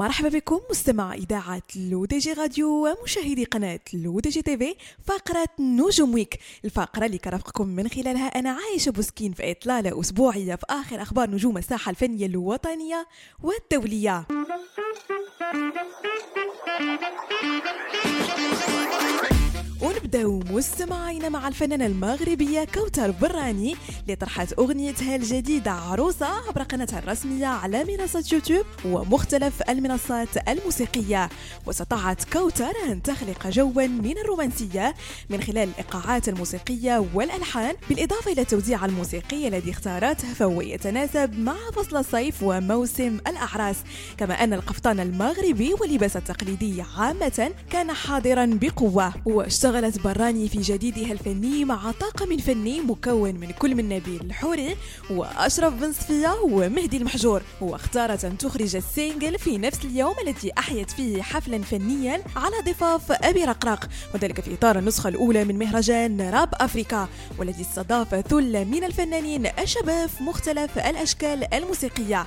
مرحبا بكم مستمعي إذاعة L'ODJ Radio ومشاهدي قناة L'ODJ TV في فقرة نجوم week. الفقرة اللي كنرافقكم من خلالها أنا عايشة بوسكين في إطلالة أسبوعية في آخر أخبار نجوم الساحة الفنية الوطنية والدولية. مستمعينا مع الفنانة المغربية كوثر براني اللي طرحت أغنيتها الجديدة عروسة عبر قناتها الرسمية على منصة يوتيوب ومختلف المنصات الموسيقية. واستطاعت كوثر أن تخلق جوا من الرومانسية من خلال الإيقاعات الموسيقية والألحان بالإضافة إلى التوزيع الموسيقي الذي اختارته فهو يتناسب مع فصل الصيف وموسم الأعراس كما أن القفطان المغربي واللباس التقليدي عامة كان حاضرا بقوة. واشتغلت براني في جديدها الفني مع طاقم فني مكون من كل من نبيل الحوري وأشرف بن صفية ومهدي المحجور. واختارت أن تخرج السينجل في نفس اليوم الذي أحيت فيه حفلا فنيا على ضفاف أبي رقراق وذلك في إطار النسخة الأولى من مهرجان راب أفريكا والذي استضاف ثلة من الفنانين الشباب في مختلف الأشكال الموسيقية.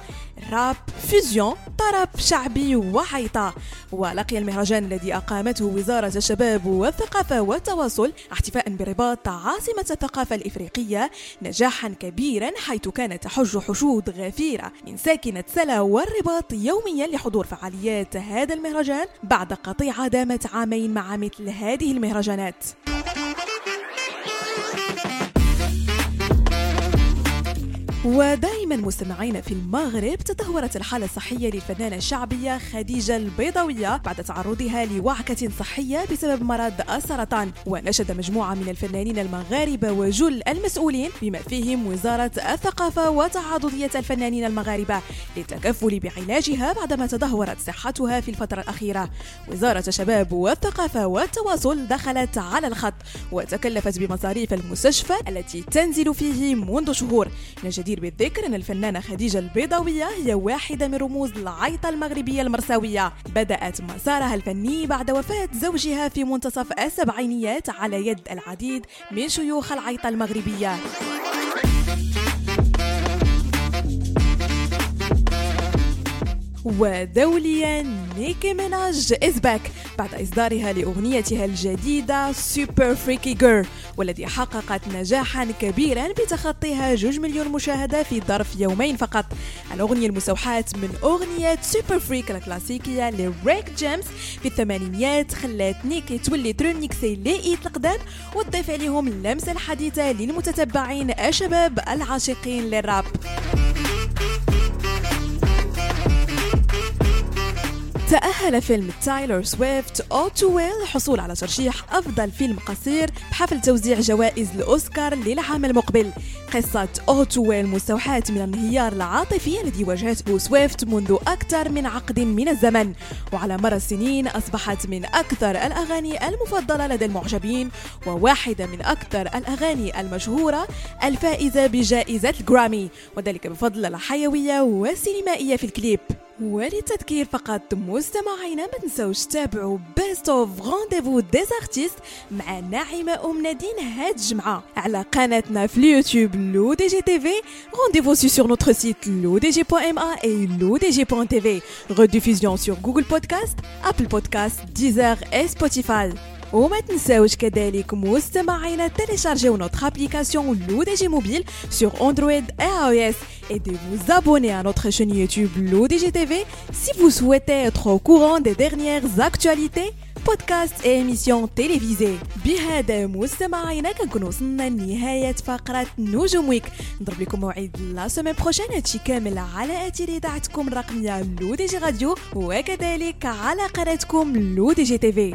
راب فيزيون طرب شعبي وحيطة. ولقي المهرجان الذي أقامته وزارة الشباب والثقافة والتواصل احتفاء برباط عاصمة الثقافة الإفريقية نجاحا كبيرا حيث كانت تحج حشود غفيرة من ساكنة سلا والرباط يوميا لحضور فعاليات هذا المهرجان بعد قطيعة دامت عامين مع مثل هذه المهرجانات. ودائما مستمعين في المغرب تدهورت الحالة الصحية للفنانة الشعبية خديجة البيضاوية بعد تعرضها لوعكة صحية بسبب مرض السرطان. ونشد مجموعة من الفنانين المغاربة وجل المسؤولين بما فيهم وزارة الثقافة وتعاضدية الفنانين المغاربة للتكفل بعلاجها بعدما تدهورت صحتها في الفترة الأخيرة. وزارة الشباب والثقافة والتواصل دخلت على الخط وتكلفت بمصاريف المستشفى التي تنزل فيه منذ شهور. من الجديد الجدير بالذكر أن الفنانة خديجة البيضاوية هي واحدة من رموز العيطة المغربية المرساوية. بدأت مسارها الفني بعد وفاة زوجها في منتصف السبعينيات على يد العديد من شيوخ العيطة المغربية. ودوليا نيكي ميناج is back بعد إصدارها لأغنيتها الجديدة Super Freaky Girl والذي حققت نجاحا كبيرا بتخطيها جوج مليون مشاهدة في ظرف يومين فقط. الأغنية المستوحاة من أغنية Super Freak الكلاسيكية لريك جيمس في الثمانينيات خلات نيكي تولي ترميكسي les hits القدام وتضيف عليهم اللمسة الحديثة للمتتبعين الشباب العاشقين للراب. تأهل فيلم تايلور سويفت All Too Well للحصول على ترشيح أفضل فيلم قصير بحفل توزيع جوائز الأوسكار للعام المقبل. قصة All Too Well مستوحاة من الانهيار العاطفي الذي واجهته سويفت منذ أكثر من عقد من الزمن. وعلى مر السنين أصبحت من أكثر الأغاني المفضلة لدى المعجبين وواحدة من أكثر الأغاني المشهورة الفائزة بجائزة الجرامي وذلك بفضل الحيوية والسينمائية في الكليب. وللتذكير فقط مستمعينا ما تنسوش تتابعوا بيست اوف رونديفو ديز ارتيست مع ناعمة ام نادين هاد الجمعة على قناتنا في اليوتيوب لو دي جي تي في رونديفو سي سور نوتر سيت لو دي جي بوان ام ا اي لو دي جي بوان تي في rediffusion sur Google Podcast, Apple Podcast, Deezer et Spotify. وما تنساوش كذلك مستمعينا télécharger notre application LoDG Mobile sur Android et iOS et de vous abonner à notre chaîne YouTube LoDG TV si vous souhaitez être au courant des dernières actualités بودكاست اي اميسيون تيليفيزي بهذا مستمعينا كنكون وصلنا لنهاية فقرة نجوم ويك نضرب لكم موعد لا سومين بروشين هادشي كامل على اثير اذاعتكم الرقمية لو دي جي راديو وكذلك على قناتكم لو دي جي تيفي